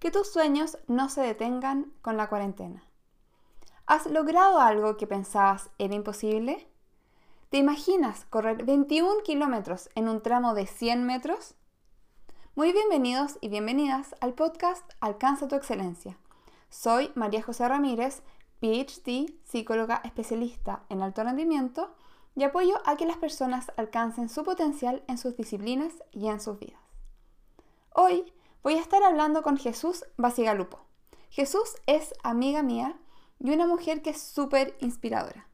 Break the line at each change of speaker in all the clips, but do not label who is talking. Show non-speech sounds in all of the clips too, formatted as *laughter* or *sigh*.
que tus sueños no se detengan con la cuarentena. ¿Has logrado algo que pensabas era imposible? ¿Te imaginas correr 21 kilómetros en un tramo de 100 metros? Muy bienvenidos y bienvenidas al podcast Alcanza tu excelencia. Soy María José Ramírez, PhD, psicóloga especialista en alto rendimiento y apoyo a que las personas alcancen su potencial en sus disciplinas y en sus vidas. Hoy voy a estar hablando con Jesús Basigalupo. Jesús es amiga mía y una mujer que es súper inspiradora.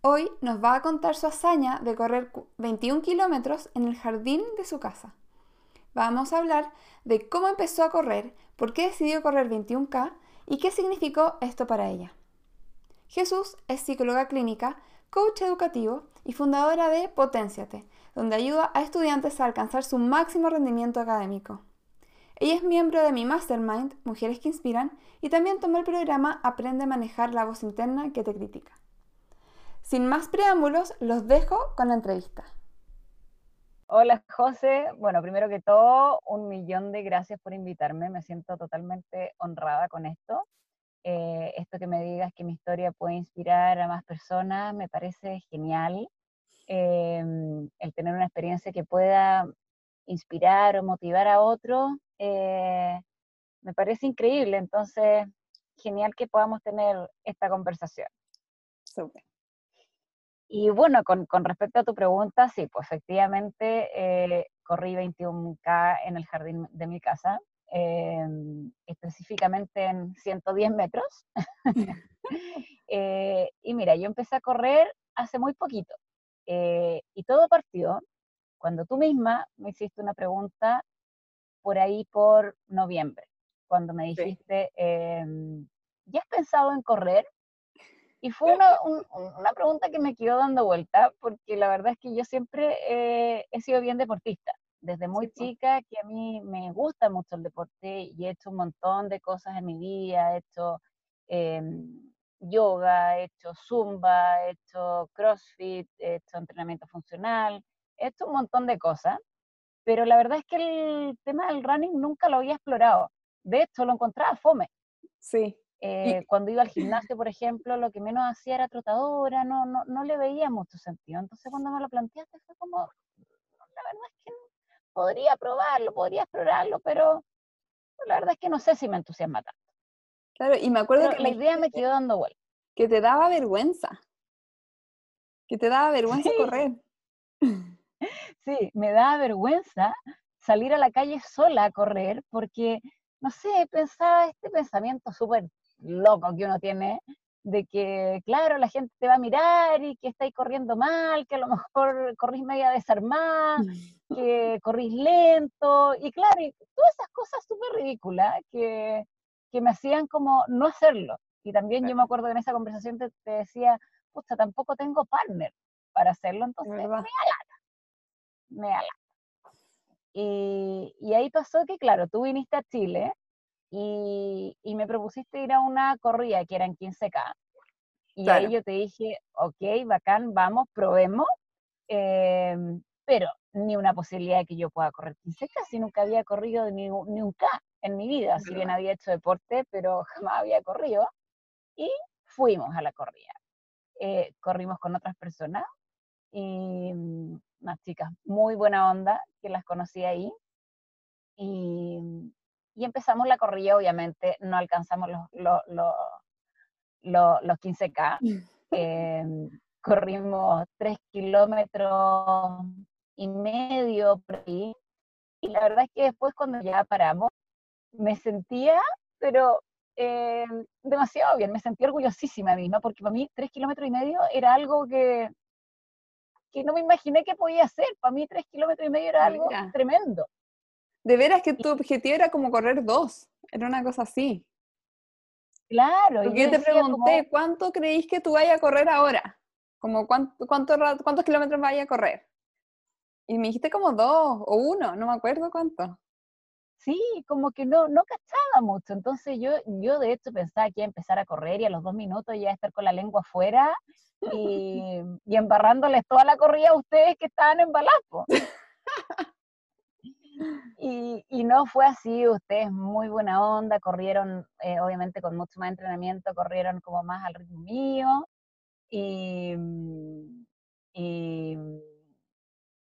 Hoy nos va a contar su hazaña de correr 21 kilómetros en el jardín de su casa. Vamos a hablar de cómo empezó a correr, por qué decidió correr 21K y qué significó esto para ella. Jesús es psicóloga clínica, coach educativo y fundadora de Potenciate, donde ayuda a estudiantes a alcanzar su máximo rendimiento académico. Ella es miembro de mi mastermind, Mujeres que Inspiran, y también tomó el programa Aprende a manejar la voz interna que te critica. Sin más preámbulos, los dejo con la entrevista.
Hola José, bueno, primero que todo, un millón de gracias por invitarme, me siento totalmente honrada con esto. Eh, esto que me digas que mi historia puede inspirar a más personas, me parece genial. Em, el tener una experiencia que pueda inspirar o motivar a otros, eh, me parece increíble. Entonces, genial que podamos tener esta conversación.
Súper.
Y bueno, con, con, respecto a tu pregunta, sí, pues efectivamente eh, corrí 21K en el jardín de mi casa, eh, específicamente en 110 metros. *laughs* *laughs* y mira, yo empecé a correr hace muy poquito. y todo partió cuando tú misma me hiciste una pregunta por ahí por noviembre, cuando me dijiste, em, ¿ya has pensado en correr? Y fue una, una, pregunta que me quedó dando vuelta, porque la verdad es que yo siempre eh, he sido bien deportista. Desde muy chica, que a mí me gusta mucho el deporte y he hecho un montón de cosas en mi vida, he hecho em, yoga, he hecho zumba, he hecho crossfit, he hecho entrenamiento funcional, he hecho un montón de cosas, pero la verdad es que el tema del running nunca lo había explorado. De hecho, lo encontraba fome.
Sí.
Eh, cuando iba al gimnasio, por ejemplo, lo que menos hacía era trotadora, no, no, no le veía mucho sentido. Entonces, cuando me lo planteaste, fue como, la verdad es que podría probarlo, podría explorarlo, pero la verdad es que no sé si me entusiasma tanto.
Claro, y me acuerdo que
la idea me quedó dando vuelta.
Que te daba vergüenza. Que te daba vergüenza correr. *laughs*
Sí, me da vergüenza salir a la calle sola a correr porque, no sé, pensaba este pensamiento súper loco que uno tiene de que, claro, la gente te va a mirar y que estáis corriendo mal, que a lo mejor corrís media desarmada, *laughs* que corrís lento, y claro, y todas esas cosas súper ridículas que, que, me hacían como no hacerlo. Y también yo me acuerdo que en esa conversación te, decía, pucha, tampoco tengo partner para hacerlo, entonces me me Y, y, ahí pasó que, claro, tú viniste a Chile y, y, me propusiste ir a una corrida que eran 15K. Y ahí yo te dije, ok, bacán, vamos, probemos. Em, pero ni una posibilidad de que yo pueda correr 15K, si nunca había corrido ni, ni un K en mi vida, si bien había hecho deporte, pero *laughs* jamás había corrido. Y fuimos a la corrida. Eh, corrimos con otras personas y unas chicas muy buena onda que las conocí ahí. Y, y empezamos la corrida, obviamente no alcanzamos los, los, los, los 15K. Em, corrimos 3 kilómetros y medio por ahí. Y la verdad es que después cuando ya paramos, me sentía, pero eh, demasiado bien, me sentí orgullosísima misma, porque para mí 3 kilómetros y medio era algo que, que no me imaginé que podía hacer. Para mí tres kilómetros y medio era algo tremendo.
De veras que tu objetivo era como correr dos, era una cosa así.
Claro.
Porque yo, te pregunté, ¿cuánto creéis que tú vayas a correr ahora? Como cuánto, cuánto, ¿Cuántos kilómetros vayas a correr? Y me dijiste como dos o uno, no me acuerdo cuánto.
Sí, como que no, no cachaba mucho. Entonces yo, yo de hecho pensaba que iba a empezar a correr y a los dos minutos ya estar con la lengua afuera *laughs* y, y embarrándoles toda la corrida a ustedes que estaban en balazo. Y, y, no fue así, ustedes muy buena onda, corrieron, eh, obviamente con mucho más entrenamiento, corrieron como más al ritmo mío. Y, y,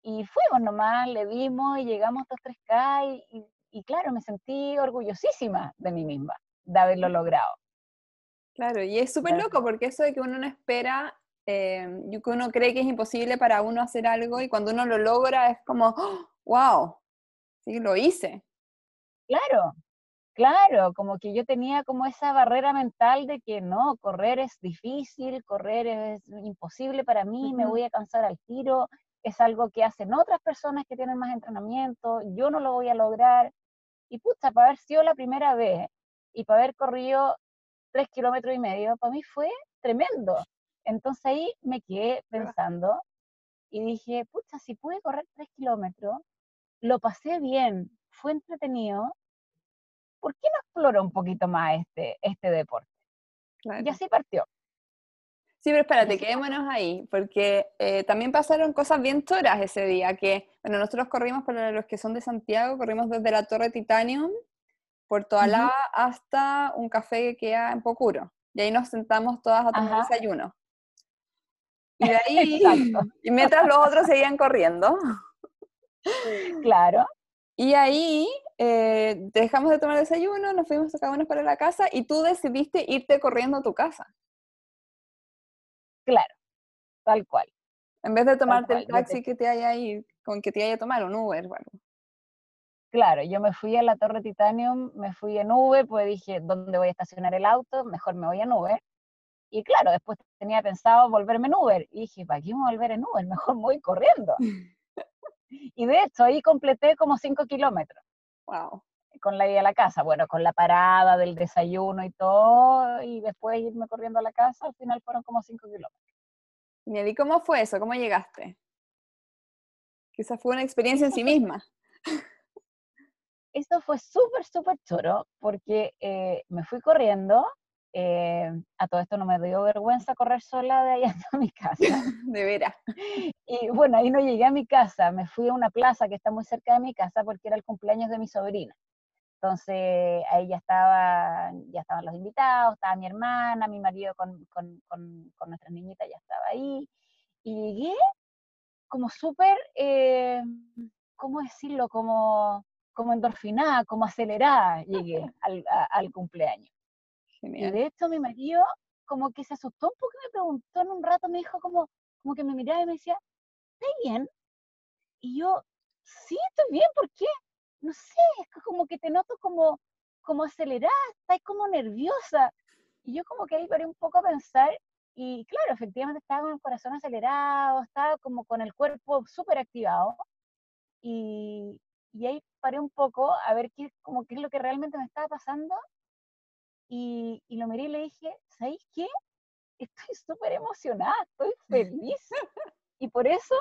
y fuimos nomás, le dimos y llegamos a 3K y, y, claro, me sentí orgullosísima de mí misma, de haberlo logrado.
Claro, y es súper loco porque eso de que uno no espera, eh, que uno cree que es imposible para uno hacer algo y cuando uno lo logra es como, wow, sí, lo hice.
Claro, claro, como que yo tenía como esa barrera mental de que no, correr es difícil, correr es imposible para mí, me voy a cansar al tiro, es algo que hacen otras personas que tienen más entrenamiento, yo no lo voy a lograr. Y pucha, para haber sido la primera vez y para haber corrido tres kilómetros y medio, para mí fue tremendo. Entonces ahí me quedé pensando y dije, pucha, si pude correr tres kilómetros, lo pasé bien, fue entretenido, ¿por qué no exploro un poquito más este, este deporte? Y así partió.
Sí, pero espérate, quedémonos ahí, porque eh, también pasaron cosas bien choras ese día, que, bueno, nosotros corrimos, para los que son de Santiago, corrimos desde la Torre Titanium, Puerto Alá, hasta un café que queda en Pocuro, y ahí nos sentamos todas a tomar desayuno. *laughs* Y de ahí, y mientras los otros seguían corriendo.
Claro.
Y ahí eh, dejamos de tomar desayuno, nos fuimos cada uno para la casa y tú decidiste irte corriendo a tu casa.
Claro, tal cual.
En vez de tomarte el taxi que te haya ahí, con que te haya tomado un Uber o
Claro, yo me fui a la Torre Titanium, me fui en Uber, pues dije, ¿dónde voy a estacionar el auto? Mejor me voy en Uber. Y claro, después tenía pensado volverme en Uber. Y dije, ¿para qué me volver en Uber? Mejor me voy corriendo. *laughs* y de hecho, ahí completé como 5 kilómetros.
Wow.
Con la ida a la casa, bueno, con la parada del desayuno y todo, y después irme corriendo a la casa, al final fueron como 5 kilómetros.
¿Y cómo fue eso? ¿Cómo llegaste? Quizás fue una experiencia en sí misma.
Esto fue súper, súper choro, porque eh, me fui corriendo, eh, a todo esto no me dio vergüenza correr sola de allá *laughs* a mi casa. *laughs*
de veras.
Y bueno, ahí no llegué a mi casa, me fui a una plaza que está muy cerca de mi casa porque era el cumpleaños de mi sobrina. Entonces ahí ya, estaba, ya estaban los invitados, estaba mi hermana, mi marido con, con, con, con nuestra niñita ya estaba ahí. Y llegué como súper, eh, ¿cómo decirlo? Como, como endorfinada, como acelerada llegué *laughs* al, al cumpleaños. Y de hecho mi marido como que se asustó un poco y me preguntó en un rato, me dijo como, como que me miraba y me decía, ¿estás bien? Y yo, sí, estoy bien, ¿por qué? No sé, es como que te noto como, como acelerada, estás como nerviosa. Y yo como que ahí paré un poco a pensar y claro, efectivamente estaba con el corazón acelerado, estaba como con el cuerpo súper activado. Y, y ahí paré un poco a ver qué, como qué es lo que realmente me estaba pasando y, lo miré y le dije, ¿sabéis qué? Estoy súper emocionada, estoy *laughs* feliz. y por eso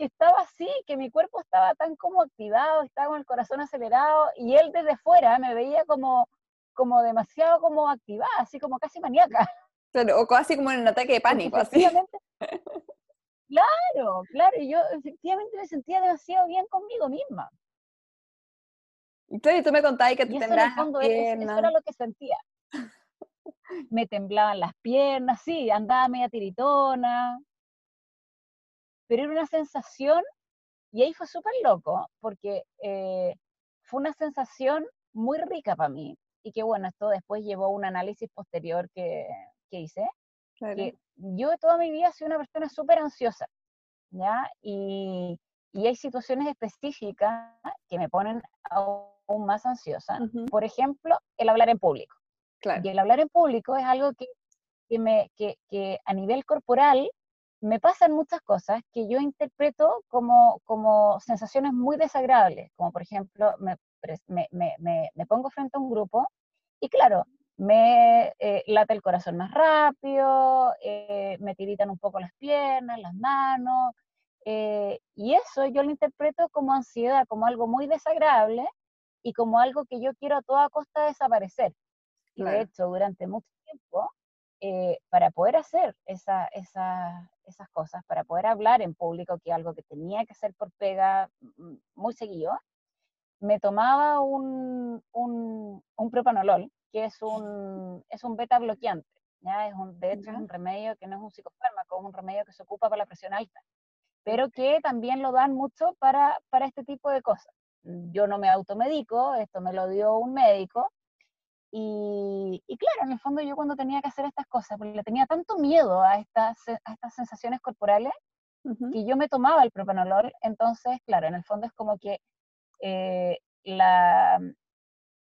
que estaba así, que mi cuerpo estaba tan como activado, estaba con el corazón acelerado, y él desde fuera me veía como, como demasiado como activada, así como casi maníaca.
o casi como en un ataque de *laughs* pánico, así. *laughs*
Claro, claro, y yo efectivamente me sentía demasiado bien conmigo misma.
Y tú, me contabas que te temblaban las
piernas. Eso era lo que sentía. *laughs* me temblaban las piernas, sí, andaba media tiritona, pero era una sensación, y ahí fue súper loco, porque eh, fue una sensación muy rica para mí, y que bueno, esto después llevó a un análisis posterior que, que hice, que yo toda mi vida soy una persona súper ansiosa, ¿ya? Y, y, hay situaciones específicas que me ponen aún más ansiosa. Por ejemplo, el hablar en público. Y el hablar en público es algo que, que, me, que, que a nivel corporal me pasan muchas cosas que yo interpreto como, como sensaciones muy desagradables, como por ejemplo me, me, me, me pongo frente a un grupo y claro, me eh, late el corazón más rápido, eh, me tiritan un poco las piernas, las manos, eh, y eso yo lo interpreto como ansiedad, como algo muy desagradable y como algo que yo quiero a toda costa desaparecer. Y de hecho, durante mucho tiempo, eh, para poder hacer esa, esas cosas, para poder hablar en público, que es algo que tenía que hacer por pega mm, muy seguido, me tomaba un, un, un propanolol, que es un, es un beta bloqueante. ¿ya? Es un, de hecho, es un remedio que no es un psicofármaco, es un remedio que se ocupa para la presión alta, pero que también lo dan mucho para, para este tipo de cosas. Yo no me automedico, esto me lo dio un médico, y, y, claro, en el fondo yo cuando tenía que hacer estas cosas, porque le tenía tanto miedo a estas, a estas sensaciones corporales, que yo me tomaba el propanolol, entonces, claro, en el fondo es como que eh, la,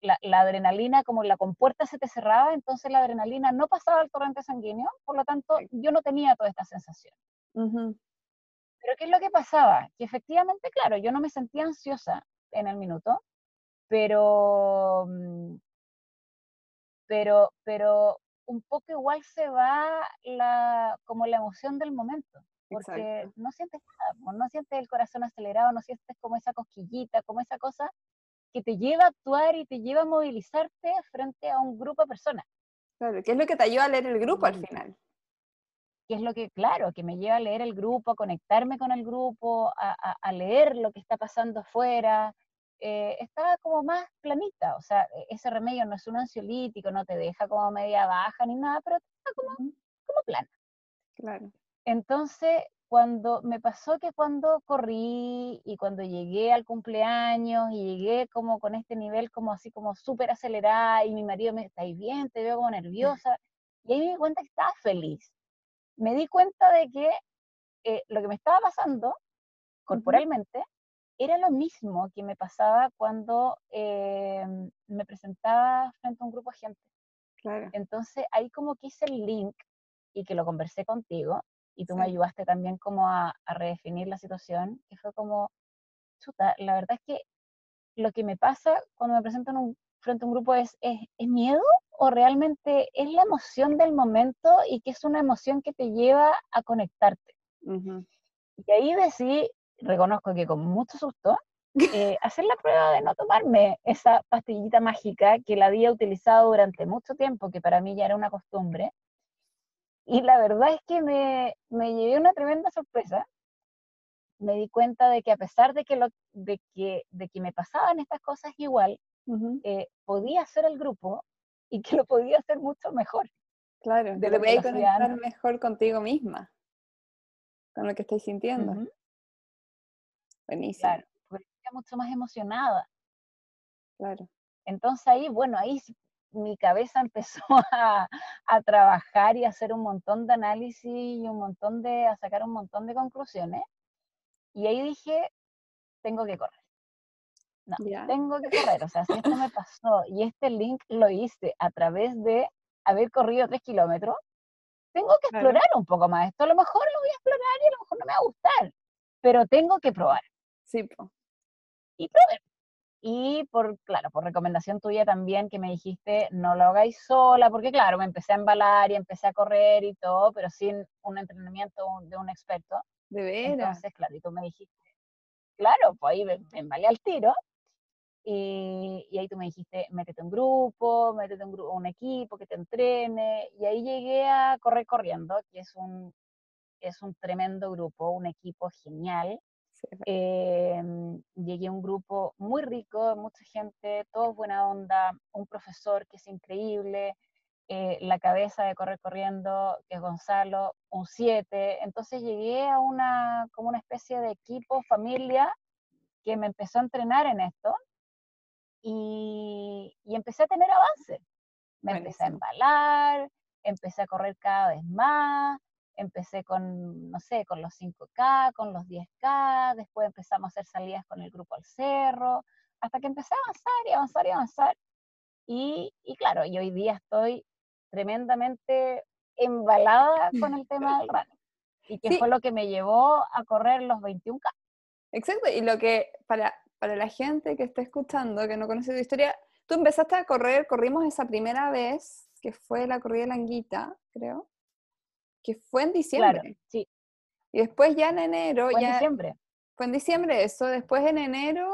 la, adrenalina, como la compuerta se te cerraba, entonces la adrenalina no pasaba al torrente sanguíneo, por lo tanto yo no tenía toda esta sensación. Pero ¿qué es lo que pasaba? Que efectivamente, claro, yo no me sentía ansiosa en el minuto, pero, mm, pero, pero un poco igual se va la, como la emoción del momento, porque no sientes nada, no sientes el corazón acelerado, no sientes como esa cosquillita, como esa cosa que te lleva a actuar y te lleva a movilizarte frente a un grupo de personas.
Claro, ¿qué es lo que te ayuda a leer el grupo al final?
¿Qué es lo que, claro, que me lleva a leer el grupo, a conectarme con el grupo, a, leer lo que está pasando afuera? Eh, está como más planita, o sea, e, ese remedio no es un ansiolítico, no te deja como media baja ni nada, pero está como, como plana.
Claro.
Entonces, cuando me pasó que cuando corrí y cuando llegué al cumpleaños y llegué como con este nivel como así como súper acelerada y mi marido me, ¿estáis bien? Te veo como nerviosa. Y ahí me di cuenta que estaba feliz. Me di cuenta de que eh, lo que me estaba pasando corporalmente era lo mismo que me pasaba cuando eh, me presentaba frente a un grupo de gente.
Claro.
Entonces ahí como que hice el link y que lo conversé contigo, y tú me ayudaste también como a, redefinir la situación, que fue como, chuta, la verdad es que lo que me pasa cuando me presento en un, frente a un grupo es, es, miedo o realmente es la emoción del momento y que es una emoción que te lleva a conectarte. Y ahí decidí, reconozco que con mucho susto, eh, *laughs* hacer la prueba de no tomarme esa pastillita mágica que la había utilizado durante mucho tiempo, que para mí ya era una costumbre, y la verdad es que me, me llevé una tremenda sorpresa. Me di cuenta de que a pesar de que, lo, de que, de que me pasaban estas cosas igual, eh, podía hacer el grupo y que lo podía hacer mucho mejor.
Claro, de lo que conectar mejor contigo misma, con lo que estoy sintiendo. Buenísimo.
Claro, porque mucho más emocionada.
Claro.
Entonces ahí, bueno, ahí mi cabeza *laughs* empezó a, trabajar y a hacer un montón de análisis y un montón de, a sacar un montón de conclusiones. Y ahí dije, tengo que correr. No, tengo que correr. O sea, si esto me *laughs* pasó y este link lo hice a través de haber corrido tres kilómetros, tengo que explorar un poco más. Esto a lo mejor lo voy a explorar y a lo mejor no me va a gustar, pero tengo que probar.
Sí, po.
Y. Y por, claro, por recomendación tuya también que me dijiste, no lo hagáis sola, porque claro, me empecé a embalar y empecé a correr y todo, pero sin un entrenamiento de un experto.
De veras.
Entonces, claro, y tú me dijiste, claro, pues ahí me, embalé al tiro. Y, y, ahí tú me dijiste, métete un grupo, métete un, un equipo que te entrene. Y ahí llegué a Correr Corriendo, que es un, es un tremendo grupo, un equipo genial *laughs* eh, llegué a un grupo muy rico, mucha gente, todos buena onda, un profesor que es increíble, eh, la cabeza de Correr Corriendo, que es Gonzalo, un 7. Entonces llegué a una, como una especie de equipo, familia, que me empezó a entrenar en esto y, y empecé a tener avance. Me empecé a embalar, empecé a correr cada vez más, empecé con, no sé, con los 5K, con los 10K, después empezamos a hacer salidas con el grupo al cerro, hasta que empecé a avanzar y avanzar y avanzar. Y, y claro, y hoy día estoy tremendamente embalada con el tema del running. Y que fue lo que me llevó a correr los 21K.
Exacto, y lo que para, para la gente que está escuchando, que no conoce tu historia, tú empezaste a correr, corrimos esa primera vez, que fue la corrida de Languita, creo que fue en diciembre.
Claro, sí.
Y después ya en enero...
Fue
ya,
en diciembre.
Fue en diciembre eso. Después en enero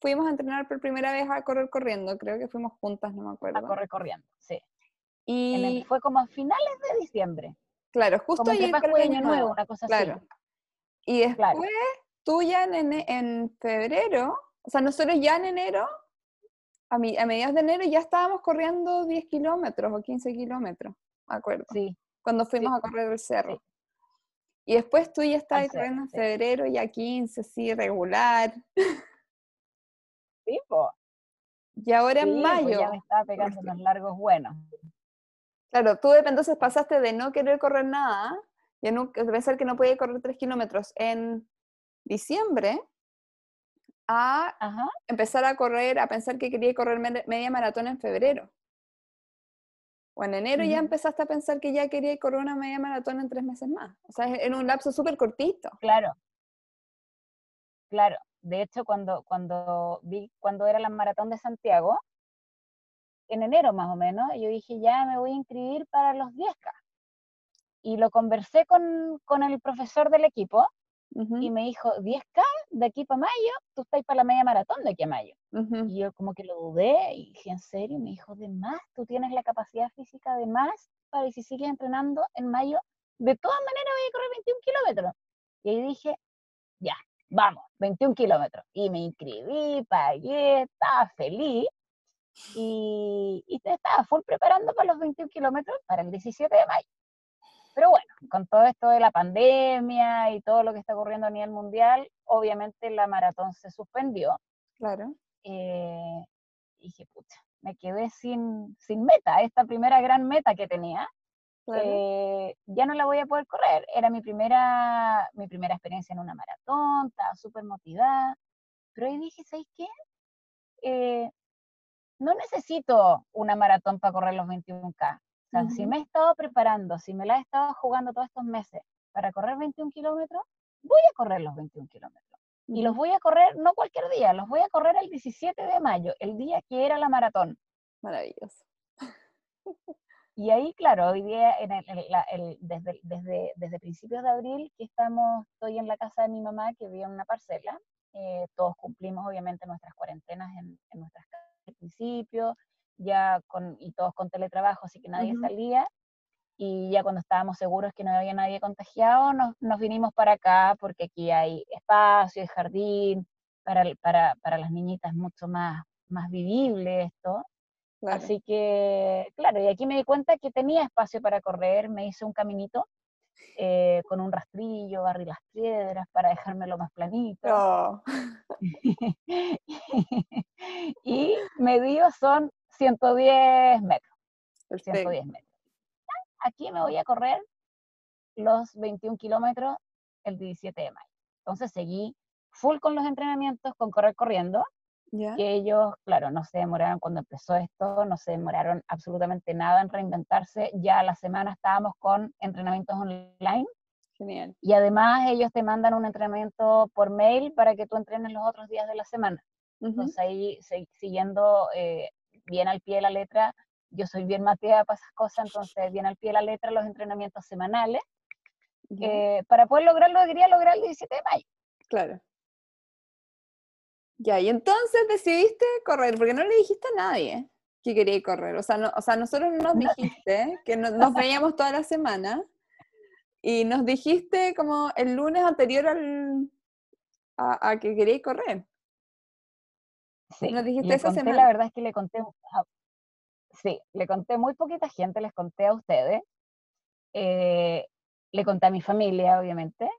fuimos a entrenar por primera vez a correr corriendo. Creo que fuimos juntas, no me acuerdo.
A correr corriendo, sí. Y fue como a finales de diciembre.
Claro, justo
ahí fue año nuevo, una cosa
claro. Y después tú ya en, en febrero O sea, nosotros ya en enero, a, mi, a mediados de enero, ya estábamos corriendo 10 kilómetros o 15 kilómetros, me acuerdo.
Sí.
Cuando fuimos a correr el cerro. Y después tú ya estabas corriendo en febrero, ya 15, sí, regular.
Sí, po.
Y ahora en
Pues
mayo.
ya me estaba pegando unos largos buenos.
Claro, tú entonces pasaste de no querer correr nada, y de pensar que no podía correr 3 kilómetros en diciembre, a
Ajá.
empezar a correr, a pensar que quería correr media maratón en febrero. O en enero ya
Ujú.
empezaste a pensar que ya quería correr una media maratón en tres meses más. O sea, en un lapso súper cortito.
Claro. Claro. De hecho, cuando, cuando vi cuando era la maratón de Santiago, en enero más o menos, yo dije, ya me voy a inscribir para los 10K. Y lo conversé con, con el profesor del equipo
Ujú,
y me dijo, 10K de aquí para mayo, tú estás para la media maratón de aquí a mayo. Y yo como que lo dudé y dije, ¿en serio? Y me dijo, de más, tú tienes la capacidad física de más para si sigues entrenando en mayo, de todas maneras voy a correr 21 kilómetros. Y ahí dije, ya, vamos, 21 kilómetros. Y me inscribí, pagué, estaba feliz. Y, y te estaba full preparando para los 21 kilómetros para el 17 de mayo. Pero bueno, con todo esto de la pandemia y todo lo que está ocurriendo a nivel mundial, obviamente la maratón se suspendió
Claro.
eh, dije, pucha, me quedé sin, sin meta, esta primera gran meta que tenía,
Claro.
eh, ya no la voy a poder correr. Era mi primera, mi primera experiencia en una maratón, estaba súper motivada, pero ahí dije, ¿sabes qué? Eh, no necesito una maratón para correr los 21K. O sea, si me he estado preparando, si me la he estado jugando todos estos meses para correr 21 kilómetros, voy a correr los 21 kilómetros. Y los voy a correr no cualquier día, los voy a correr el 17 de mayo, el día que era la maratón.
Maravilloso.
Y ahí, claro, hoy día, en el- el- la- el- desde, desde, desde principios de abril, que estamos, estoy en la casa de mi mamá, que vive en una parcela. eh, todos cumplimos, obviamente, nuestras cuarentenas en, en nuestras casas al principio, ya con, y todos con teletrabajo, así que nadie
Ujú.
salía. Y ya cuando estábamos seguros que no había nadie contagiado, nos, nos vinimos para acá, porque aquí hay espacio, hay jardín, para, para, para las niñitas mucho más, más vivible esto.
Claro.
Así que, claro, y aquí me di cuenta que tenía espacio para correr, me hice un caminito eh, con un rastrillo, barrí las piedras para dejármelo más planito.
Oh, *laughs*
y medido son 110 metros,
perfecto.
110 metros. Aquí me voy a correr los 21 kilómetros el 17 de mayo. Entonces seguí full con los entrenamientos, con correr corriendo, que ellos, claro, no se demoraron cuando empezó esto, no se demoraron absolutamente nada en reinventarse. Ya a la semana estábamos con entrenamientos online
Genial.
y además ellos te mandan un entrenamiento por mail para que tú entrenes los otros días de la semana.
Ujú.
Entonces ahí, siguiendo eh, bien al pie de la letra, yo soy bien mateada para esas cosas, entonces bien al pie de la letra los entrenamientos semanales, eh, para poder lograr lo que quería lograr el 17 de mayo.
Claro. Ya, y entonces decidiste correr, porque no le dijiste a nadie que quería correr. O sea, no, o sea nosotros no nos
No.
dijiste que no- nos *laughs* veíamos toda la semana y nos dijiste como el lunes anterior al, a, a que queríais correr.
Sí,
Nos dijiste esa
conté,
semana.
la verdad es que le conté, a- sí, le conté muy poquita gente, les conté a ustedes, eh, le conté a mi familia, obviamente,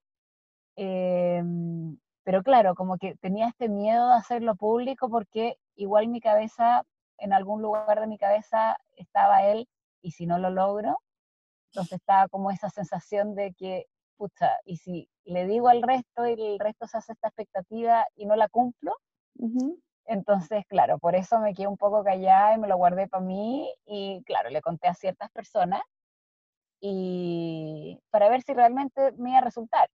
em, pero claro, como que tenía este miedo de hacerlo público porque igual mi cabeza, en algún lugar de mi cabeza estaba él, y si no lo logro, entonces estaba como esa sensación de que, pucha, y si le digo al resto y el resto se hace esta expectativa y no la cumplo,
Ujú.
Entonces, claro, por eso me quedé un poco callada y me lo guardé para mí y, claro, le conté a ciertas personas y para ver si realmente me iba a resultar.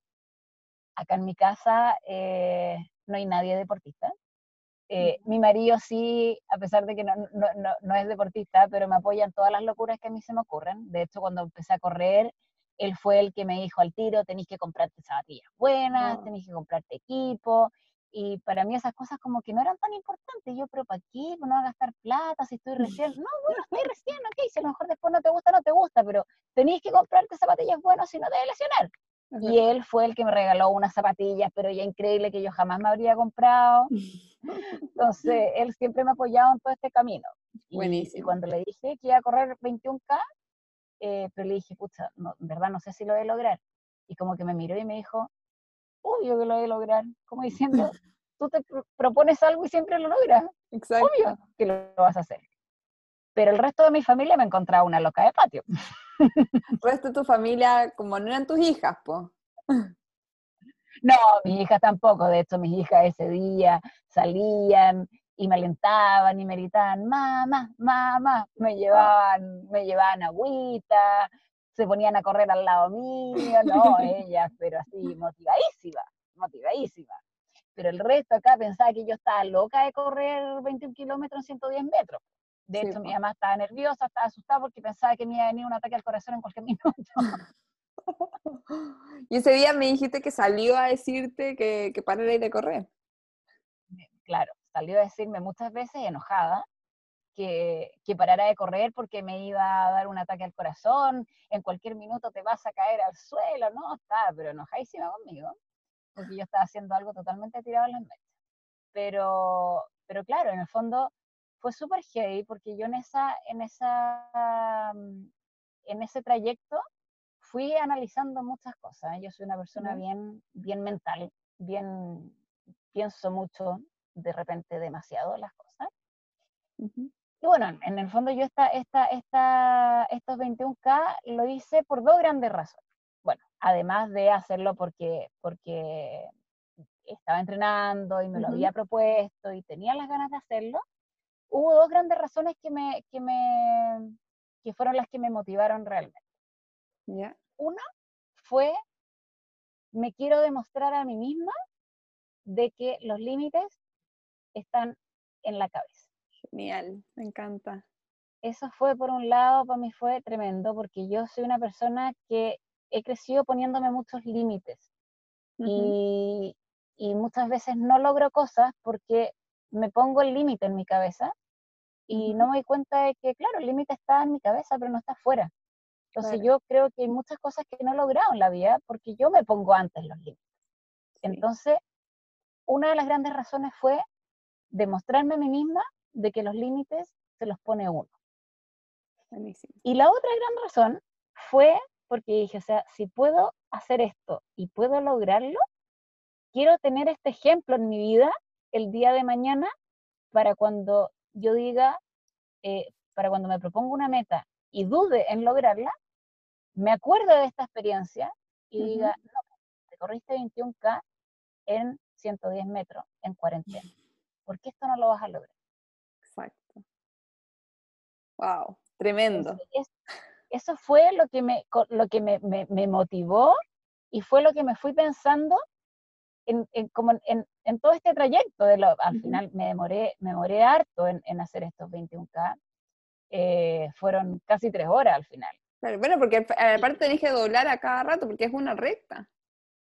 Acá en mi casa eh, no hay nadie deportista. Eh, mi marido sí, a pesar de que no, no, no, no es deportista, pero me apoya en todas las locuras que a mí se me ocurren. De hecho, cuando empecé a correr, él fue el que me dijo al tiro, tenéis que comprarte zapatillas buenas,
Oh.
tenéis que comprarte equipo. Y para mí esas cosas como que no eran tan importantes. Yo, pero ¿para qué? No voy a gastar plata si estoy recién. *laughs* No, bueno, estoy recién, ok. Si a lo mejor después no te gusta, no te gusta, pero tenéis que comprarte zapatillas buenas si no te vas a lesionar. Y él fue el que me regaló unas zapatillas, pero ya increíble que yo jamás me habría comprado. *laughs* Entonces, él siempre me ha apoyado en todo este camino.
Buenísimo.
Y, cuando le dije que iba a correr 21K, eh, pero le dije, pucha, no, en verdad no sé si lo voy a lograr. Y como que me miró y me dijo, obvio que lo voy a lograr. Como diciendo, *laughs* tú te propones algo y siempre lo logras. Exacto. Obvio que lo vas a hacer. Pero el resto de mi familia me encontraba una loca de patio. *laughs*
El resto de tu familia, como no eran tus hijas, po. *laughs*
No, mis hijas tampoco. De hecho, mis hijas ese día salían y me alentaban y me gritaban, mamá, mamá, me llevaban, me llevaban agüita, se ponían a correr al lado mío, no, *laughs* ellas, pero así, motivadísima, motivadísima. Pero el resto acá pensaba que yo estaba loca de correr 21 kilómetros en 110 metros. De hecho, mi mamá estaba nerviosa, estaba asustada porque pensaba que me iba a venir un ataque al corazón en cualquier *laughs* minuto. *laughs*
y ese día me dijiste que salió a decirte que, que parara de correr.
Claro, salió a decirme muchas veces enojada que, que, parara de correr porque me iba a dar un ataque al corazón, en cualquier minuto te vas a caer al suelo, no, estaba pero enojadísima conmigo, porque yo estaba haciendo algo totalmente tirado a las mechas. Pero, pero claro, en el fondo fue súper heavy porque yo en, esa, en, esa, mm, en ese trayecto fui analizando muchas cosas. Yo soy una persona bien, bien mental, bien pienso mucho, de repente demasiado las cosas. Y bueno, en el fondo yo esta, esta, esta, estos 21K lo hice por dos grandes razones. Bueno, además de hacerlo porque, porque estaba entrenando y me lo había propuesto y tenía las ganas de hacerlo, hubo dos grandes razones que, me, que, me, que fueron las que me motivaron realmente. Una fue, me quiero demostrar a mí misma de que los límites están en la cabeza.
Genial, me encanta.
Eso fue, por un lado, para mí fue tremendo, porque yo soy una persona que he crecido poniéndome muchos límites. y, y, muchas veces no logro cosas porque me pongo el límite en mi cabeza y no me doy cuenta de que, claro, el límite está en mi cabeza, pero no está afuera. Entonces yo creo que hay muchas cosas que no he logrado en la vida porque yo me pongo antes los límites. Entonces, una de las grandes razones fue demostrarme a mí misma de que los límites se los pone uno. Y la otra gran razón fue porque dije, o sea, si puedo hacer esto y puedo lograrlo, quiero tener este ejemplo en mi vida el día de mañana para cuando yo diga, eh, para cuando me propongo una meta y dude en lograrla, me acuerdo de esta experiencia y diga, no, te corriste 21K en 110 metros, en cuarentena. ¿Por qué esto no lo vas a lograr?
Wow, tremendo.
eso fue lo que, me, lo que me, me, motivó y fue lo que me fui pensando en, en, como en, en, todo este trayecto. De lo, al final me demoré, me demoré harto en, hacer estos 21K. Eh, fueron casi tres horas al final.
bueno, porque aparte tenés que doblar a cada rato porque es una recta.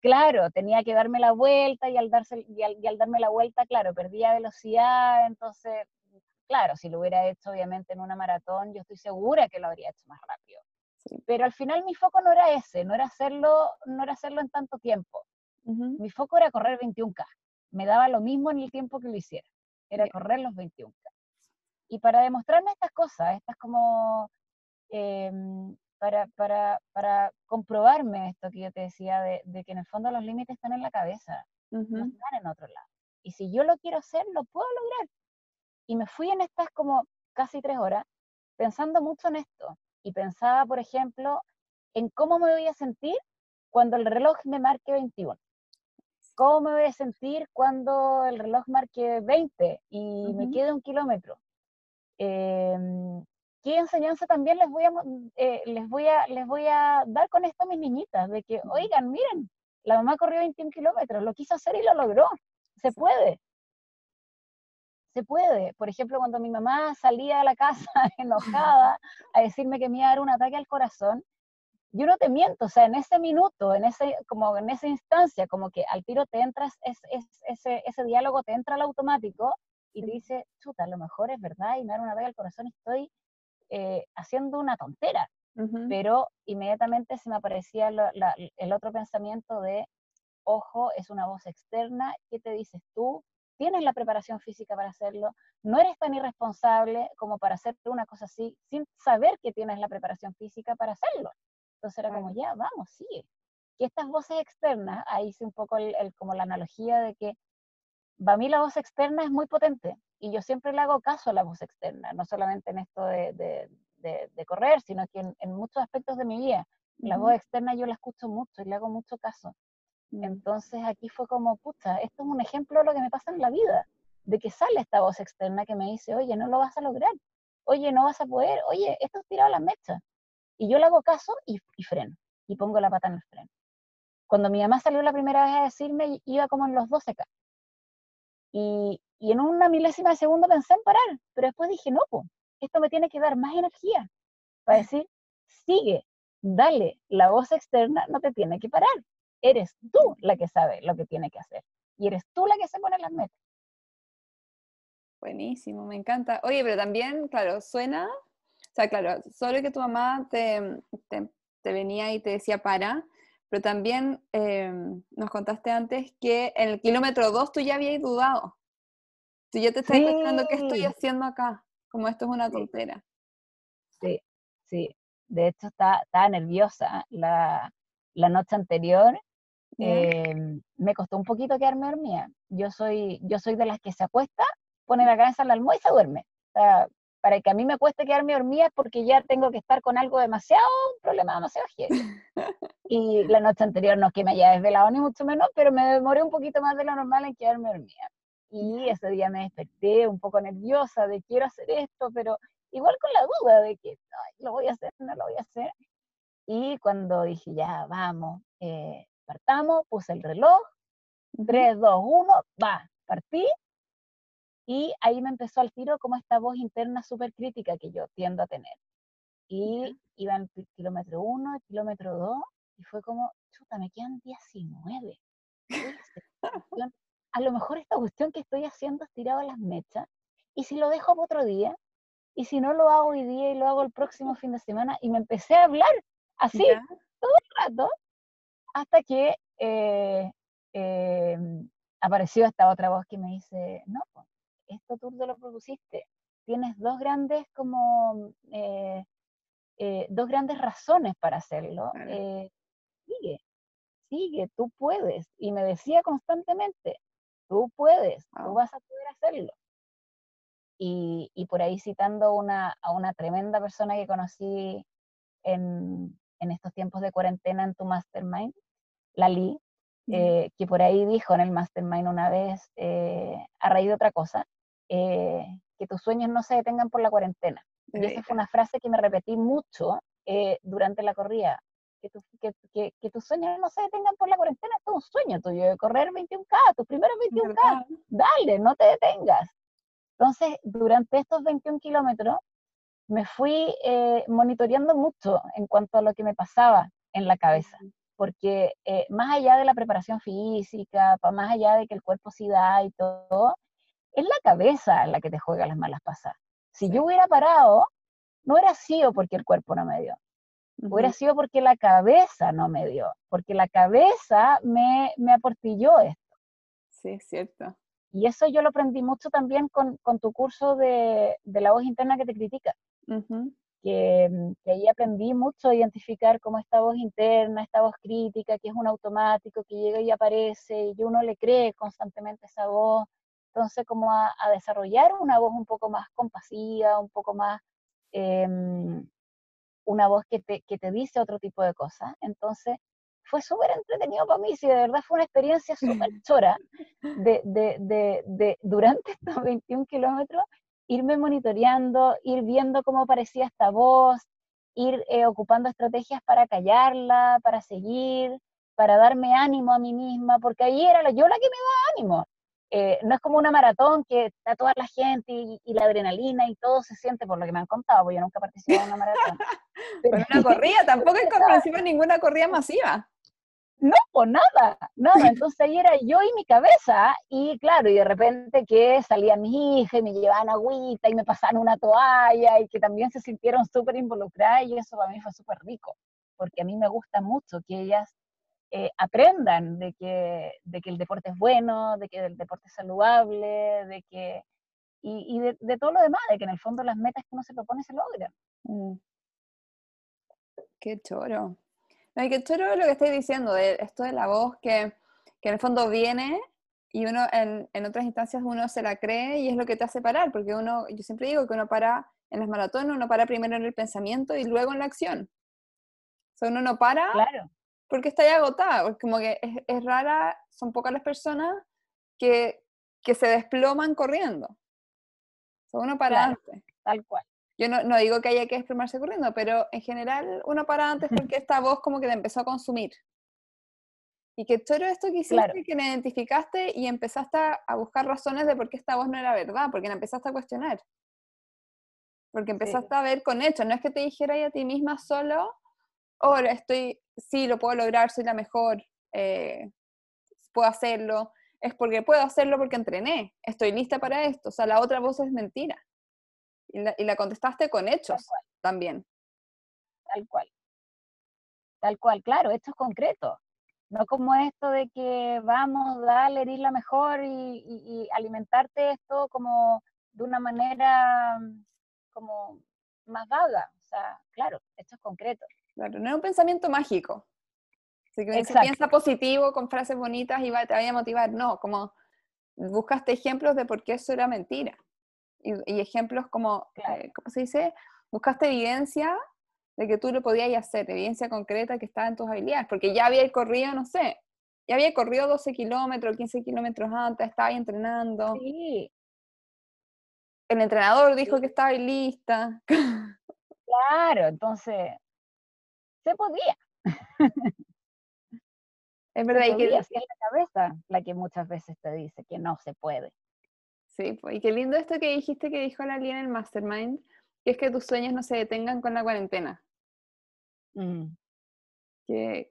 Claro, tenía que darme la vuelta y al, darse, y al, darme la vuelta, claro, perdía velocidad, entonces, claro, si lo hubiera hecho obviamente en una maratón, yo estoy segura que lo habría hecho más rápido. Pero al final mi foco no era ese, no era hacerlo, no era hacerlo en tanto tiempo. Mi foco era correr 21K. Me daba lo mismo en el tiempo que lo hiciera. Era correr los 21K. Y para demostrarme estas cosas, estas como em, para, para, para comprobarme esto que yo te decía, de, de, que en el fondo los límites están en la cabeza, no están en otro lado. Y si yo lo quiero hacer, lo puedo lograr. Y me fui en estas como casi tres horas pensando mucho en esto. Y pensaba, por ejemplo, en cómo me voy a sentir cuando el reloj me marque 21. ¿Cómo me voy a sentir cuando el reloj marque 20 y me quede un kilómetro? Eh, qué enseñanza también les voy a, eh, les voy a, les voy a dar con esto a mis niñitas, de que, oigan, miren, la mamá corrió 21 kilómetros, lo quiso hacer y lo logró, se puede. Se puede. Por ejemplo, cuando mi mamá salía de la casa *laughs* enojada a decirme que me iba a dar un ataque al corazón, yo no te miento, o sea, en ese minuto, en ese, como en esa instancia, como que al tiro te entras, es, ese, ese diálogo te entra al automático y te dice, chuta, a lo mejor es verdad y me da un ataque al corazón, estoy eh, haciendo una tontera. pero inmediatamente se me aparecía el otro pensamiento de, ojo, es una voz externa, ¿qué te dices tú? ¿Tienes la preparación física para hacerlo? No eres tan irresponsable como para hacer una cosa así sin saber que tienes la preparación física para hacerlo. Entonces era como, ya, vamos, sigue. Que estas voces externas, ahí hice un poco el, como la analogía de que para mí la voz externa es muy potente y yo siempre le hago caso a la voz externa, no solamente en esto de, de, correr, sino que en, muchos aspectos de mi vida. La voz externa yo la escucho mucho y le hago mucho caso. Mm. Entonces aquí fue como, puta, esto es un ejemplo de lo que me pasa en la vida, de que sale esta voz externa que me dice, oye, no lo vas a lograr, oye, no vas a poder, oye, esto es tirado a las mechas. Y yo le hago caso y, y freno, y pongo la pata en el freno. Cuando mi mamá salió la primera vez a decirme, iba como en los 12K. Y, y en una milésima de segundo pensé en parar, pero después dije, no, pues, esto me tiene que dar más energía para decir, sigue, dale, la voz externa no te tiene que parar. Eres tú la que sabe lo que tiene que hacer y eres tú la que se pone las metas.
Buenísimo, me encanta. Oye, pero también, claro, suena, o sea, claro, solo que tu mamá te, te, venía y te decía para, pero también em, nos contaste antes que en el kilómetro 2 tú ya habías dudado. Tú ya te estás sí. qué estoy haciendo acá como esto es una tontera.
Sí, sí. De hecho, estaba, nerviosa la, la, noche anterior. Em, me costó un poquito quedarme dormida. Yo soy, yo soy de las que se acuesta, pone la cabeza en la almohada y se duerme. O sea, para que a mí me cueste quedarme dormida es porque ya tengo que estar con algo demasiado, un problema demasiado heavy. *laughs* y la noche anterior no es que me haya desvelado ni mucho menos, pero me demoré un poquito más de lo normal en quedarme dormida. Y ese día me desperté un poco nerviosa de quiero hacer esto, pero igual con la duda de que lo voy a hacer, no lo voy a hacer. Y cuando dije, ya, vamos, eh, partamos, puse el reloj, 3, 2, 1, va, partí. Y ahí me empezó al tiro como esta voz interna súper crítica que yo tiendo a tener. Y iba en kilómetro 1, kilómetro 2, y fue como, chuta, me quedan 19 a lo mejor esta cuestión que estoy haciendo es tirado a las mechas, y si lo dejo para otro día, y si no lo hago hoy día y lo hago el próximo fin de semana, y me empecé a hablar así todo el rato, hasta que eh, em, apareció esta otra voz que me dice, no, esto tú lo propusiste, tienes dos grandes como, eh, eh, dos grandes razones para hacerlo, sigue, sigue, tú puedes. Y me decía constantemente, tú puedes, tú vas a poder hacerlo. Y, y por ahí citando una, a una tremenda persona que conocí en, en, estos tiempos de cuarentena en tu mastermind, Lali, eh, que por ahí dijo en el mastermind una vez, eh, a raíz de otra cosa, eh, que tus sueños no se detengan por la cuarentena. Y esa fue una frase que me repetí mucho durante la corrida que, que, tus sueños no se detengan por la cuarentena, es todo un sueño tuyo de correr 21K, tus primeros 21K, dale, no te detengas. Entonces, durante estos 21 kilómetros, me fui eh, monitoreando mucho en cuanto a lo que me pasaba en la cabeza, porque eh, más allá de la preparación física, más allá de que el cuerpo sí da y todo, es la cabeza la que te juega las malas pasadas. Si yo hubiera parado, no era sido porque el cuerpo no me dio, Hubiera sido porque la cabeza no me dio, porque la cabeza me, me aportilló esto.
Sí, es cierto.
Y eso yo lo aprendí mucho también con, con tu curso de, de, la voz interna que te critica. Que, mm, que, ahí aprendí mucho a identificar cómo esta voz interna, esta voz crítica, que es un automático que llega y aparece y uno le cree constantemente esa voz. Entonces, como a, a desarrollar una voz un poco más compasiva, un poco más eh, una voz que te, que te dice otro tipo de cosas. Entonces, fue súper entretenido para mí, sí, de verdad fue una experiencia súper *laughs* chora de, de, de, de, durante estos 21 kilómetros, irme monitoreando, ir viendo cómo parecía esta voz, ir eh, ocupando estrategias para callarla, para seguir, para darme ánimo a mí misma, porque ahí era yo la que me daba ánimo. Eh, no es como una maratón que está toda la gente y, la adrenalina y todo se siente, por lo que me han contado, porque yo nunca participé en una maratón. *laughs*
Pero una corrida, tampoco he participado en ninguna corrida masiva.
No, pues nada, nada. Entonces ahí era yo y mi cabeza, y claro, y de repente que salían mis hijas y me llevaban agüita y me pasaban una toalla y que también se sintieron súper involucradas y eso para mí fue súper rico, porque a mí me gusta mucho que ellas eh, aprendan de que, de que el deporte es bueno, de que el deporte es saludable, de que, y, de, todo lo demás, de que en el fondo las metas que uno se propone se logran. Mm.
Qué choro. No, y qué choro lo que estáis diciendo, de esto de la voz que, que en el fondo viene y uno en, en, otras instancias uno se la cree y es lo que te hace parar, porque uno, yo siempre digo que uno para en las maratones, uno para primero en el pensamiento y luego en la acción. O sea, uno no para
claro
porque está ya agotada, como que es, rara, son pocas las personas que, que se desploman corriendo. Son uno para antes.
Tal cual.
Yo no, no, digo que haya que desplomarse corriendo, pero en general uno para antes porque esta voz como que te empezó a consumir. Y que todo esto que hiciste, que me identificaste y empezaste a buscar razones de por qué esta voz no era verdad, porque la empezaste a cuestionar. Porque empezaste a ver con hechos, no es que te dijera a ti misma solo, ahora estoy, sí, lo puedo lograr, soy la mejor, eh, puedo hacerlo, es porque puedo hacerlo porque entrené, estoy lista para esto, o sea, la otra voz es mentira. Y la, contestaste con hechos también.
Tal cual. Tal cual, claro, hechos concretos. No como esto de que vamos, dale, eres la mejor y, y alimentarte esto como de una manera como más vaga. O sea, claro, hechos concretos.
Claro, no es un pensamiento mágico. Así que piensa positivo con frases bonitas y va, te vaya a motivar. No, como buscaste ejemplos de por qué eso era mentira. Y, ejemplos como, eh, ¿cómo se dice? Buscaste evidencia de que tú lo podías hacer, evidencia concreta que estaba en tus habilidades, porque ya había corrido, no sé, ya había corrido 12 kilómetros, 15 kilómetros antes, estaba ahí entrenando. Sí. El entrenador dijo que estaba ahí lista. *laughs*
Claro, entonces se podía. *laughs*
Es verdad, y
que es la cabeza la que muchas veces te dice que no se puede.
Sí, pues, y qué lindo esto que dijiste que dijo la Lía en el Mastermind, que es que tus sueños no se detengan con la cuarentena. Mm. Que,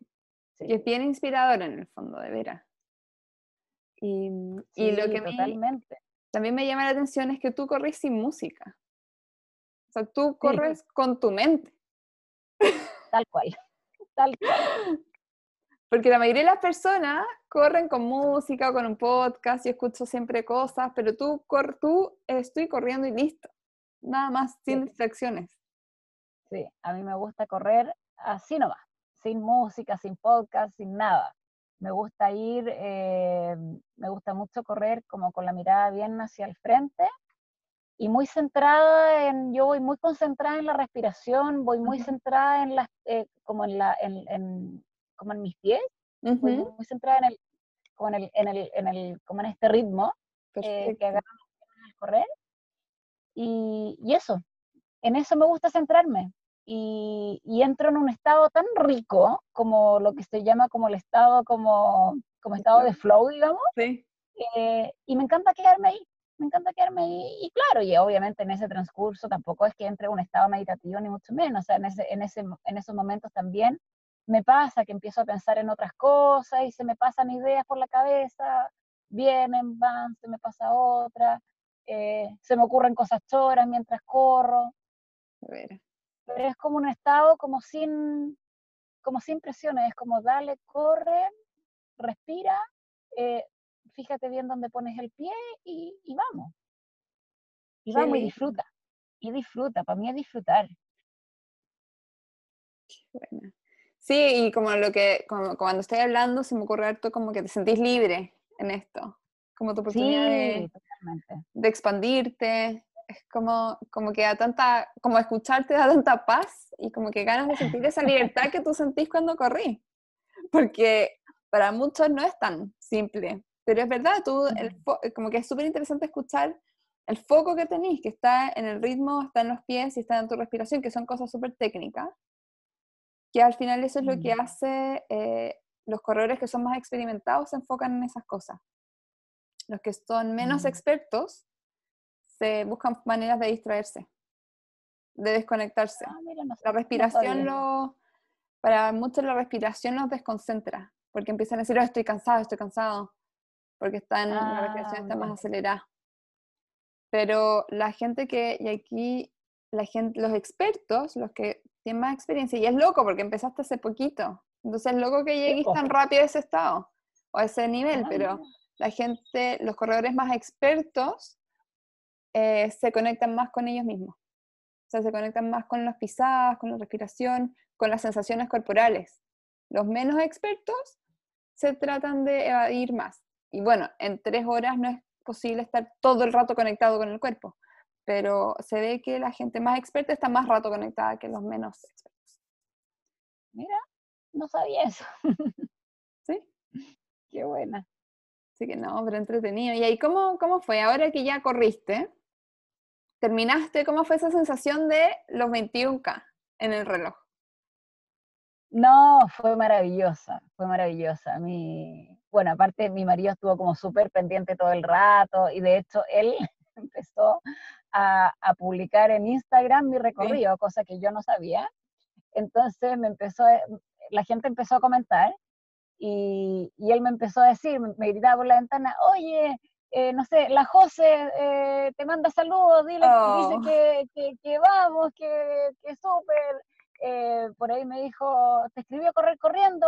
es bien inspirador en el fondo, de veras. Y, y lo que
totalmente.
también me llama la atención es que tú corres sin música. O sea, tú corres con tu mente.
Tal cual, *laughs* tal cual.
Porque la mayoría de las personas corren con música o con un podcast, yo escucho siempre cosas, pero tú, cor tú estoy corriendo y listo. Nada más, sin distracciones.
Sí, a mí me gusta correr así nomás, sin música, sin podcast, sin nada. Me gusta ir, eh, me gusta mucho correr como con la mirada bien hacia el frente y muy centrada en, yo voy muy concentrada en la respiración, voy muy centrada en las, eh, como en la, en, como en mis pies, voy muy, centrada en el, como en el, en el, en el como en este ritmo eh, que agarro al correr. Y, y, eso, en eso me gusta centrarme. Y, y, entro en un estado tan rico como lo que se llama como el estado, como, como estado de flow, digamos.
Sí.
Eh, y me encanta quedarme ahí me encanta quedarme ahí. Y claro, y obviamente en ese transcurso tampoco es que entre un estado meditativo ni mucho menos, o sea, en, ese, en, ese, en esos momentos también me pasa que empiezo a pensar en otras cosas y se me pasan ideas por la cabeza, vienen, van, se me pasa otra, eh, se me ocurren cosas choras mientras corro. Pero es como un estado como sin, como sin presiones, es como dale, corre, respira, eh, fíjate bien dónde pones el pie y, vamos. Y vamos y disfruta. Y disfruta, para mí es disfrutar.
Sí, y como lo que, como, cuando estoy hablando, se me ocurre harto como que te sentís libre en esto. Como tu oportunidad de, de, expandirte. Es como, como que da tanta, como escucharte da tanta paz y como que ganas de sentir esa libertad que tú sentís cuando corrí. Porque para muchos no es tan simple. Pero es verdad, tú, el como que es súper interesante escuchar el foco que tenéis, que está en el ritmo, está en los pies y está en tu respiración, que son cosas súper técnicas, que al final eso es lo que mm. hace eh, los corredores que son más experimentados se enfocan en esas cosas. Los que son menos mm. expertos se buscan maneras de distraerse, de desconectarse. Ah, la respiración lo, para muchos la respiración nos desconcentra porque empiezan a decir, oh, estoy cansado, estoy cansado, porque están, la respiración está
Ah,
más
ya.
acelerada. Pero la gente que, y aquí, la gente, los expertos, los que tienen más experiencia, y es loco porque empezaste hace poquito, entonces es loco que llegues tan rápido a ese estado o a ese nivel,
Ah,
pero la gente, los corredores más expertos eh, se conectan más con ellos mismos. O sea, se conectan más con las pisadas, con la respiración, con las sensaciones corporales. Los menos expertos se tratan de evadir más. Y bueno, en tres horas no es posible estar todo el rato conectado con el cuerpo, pero se ve que la gente más experta está más rato conectada que los menos expertos.
Mira, no sabía eso. *laughs*
¿Sí?
Qué buena.
Así que no, pero entretenido. ¿Y ahí cómo, cómo fue? Ahora que ya corriste, terminaste, ¿cómo fue esa sensación de los 21K en el reloj?
No, fue maravillosa, fue maravillosa. Mi, bueno, aparte mi marido estuvo como súper pendiente todo el rato y de hecho él *laughs* empezó a, a publicar en Instagram mi recorrido, cosa que yo no sabía. Entonces me empezó, a- la gente empezó a comentar y, y él me empezó a decir, me, gritaba por la ventana, oye, eh, no sé, la José eh, te manda saludos, dile, dice
Oh.
que, que, que vamos, que, que súper. Eh, por ahí me dijo, te escribió a correr corriendo,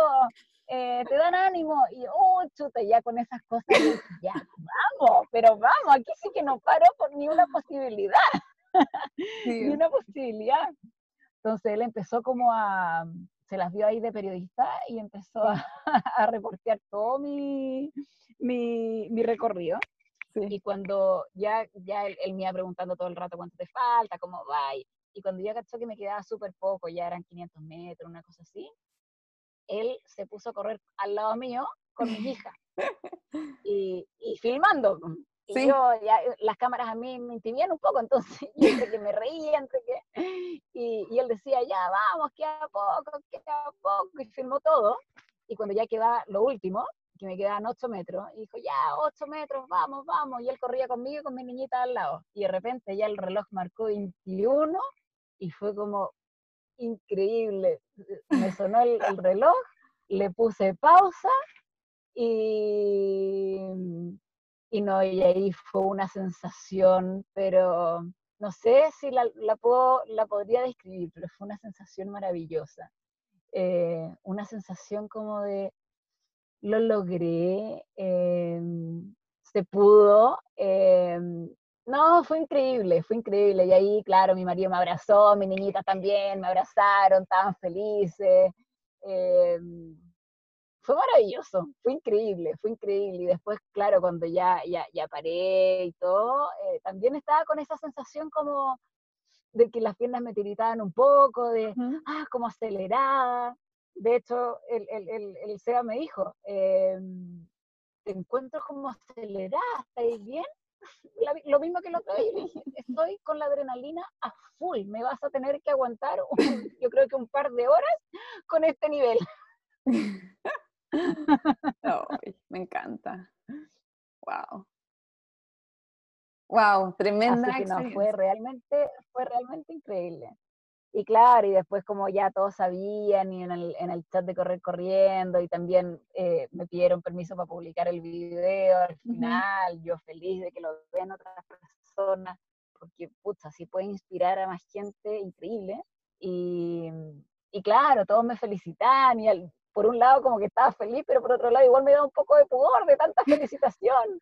eh, te dan ánimo, y oh, chuta, ya con esas cosas, dije, ya, vamos, pero vamos, aquí sí que no paro por ni una posibilidad, *laughs* ni una posibilidad. Entonces él empezó como a, se las vio ahí de periodista y empezó a, *laughs* a reportear todo mi, mi, mi recorrido.
Sí.
Y cuando ya, ya él, él me iba preguntando todo el rato cuánto te falta, cómo va, y, y cuando ya cachó que me quedaba súper poco, ya eran 500 metros, una cosa así, él se puso a correr al lado mío con mi hija *laughs* y, y filmando. Y
Sí.
yo, ya, eh, las cámaras a mí me intimían un poco, entonces *laughs* yo entre que me reía, entre que... Y, y él decía, ya, vamos, queda poco, queda poco, y filmó todo. Y cuando ya quedaba lo último, que me quedaban 8 metros, y dijo, ya, 8 metros, vamos, vamos. Y él corría conmigo y con mi niñita al lado. Y de repente ya el reloj marcó 21 y fue como increíble. Me sonó el, el reloj, le puse pausa y, y no, y ahí fue una sensación, pero no sé si la, la puedo, la podría describir, pero fue una sensación maravillosa. Eh, una sensación como de lo logré, eh, se pudo. eh, no, fue increíble, fue increíble. Y ahí, claro, mi marido me abrazó, mi niñita también, me abrazaron, estaban felices. eh, fue maravilloso, fue increíble, fue increíble. Y después, claro, cuando ya, ya, ya paré y todo, eh, también estaba con esa sensación como de que las piernas me tiritaban un poco, de, ah, como acelerada. De hecho, el, el, el, el Seba me dijo, eh, te encuentro como acelerada, ¿estáis bien? La- lo mismo que el otro día, le dije, estoy con la adrenalina a full, me vas a tener que aguantar, un- yo creo que un par de horas con este nivel. *laughs*
Me encanta. Wow. Wow, tremenda
Así que no, fue realmente, fue realmente increíble. Y claro, y después como ya todos sabían, y en el, en el chat de Correr Corriendo, y también eh, me pidieron permiso para publicar el video al final, yo feliz de que lo vean otras personas, porque, pucha, si puede inspirar a más gente, increíble. Y, y claro, todos me felicitan, y al- por un lado como que estaba feliz, pero por otro lado igual me da un poco de pudor de tanta *laughs* felicitación.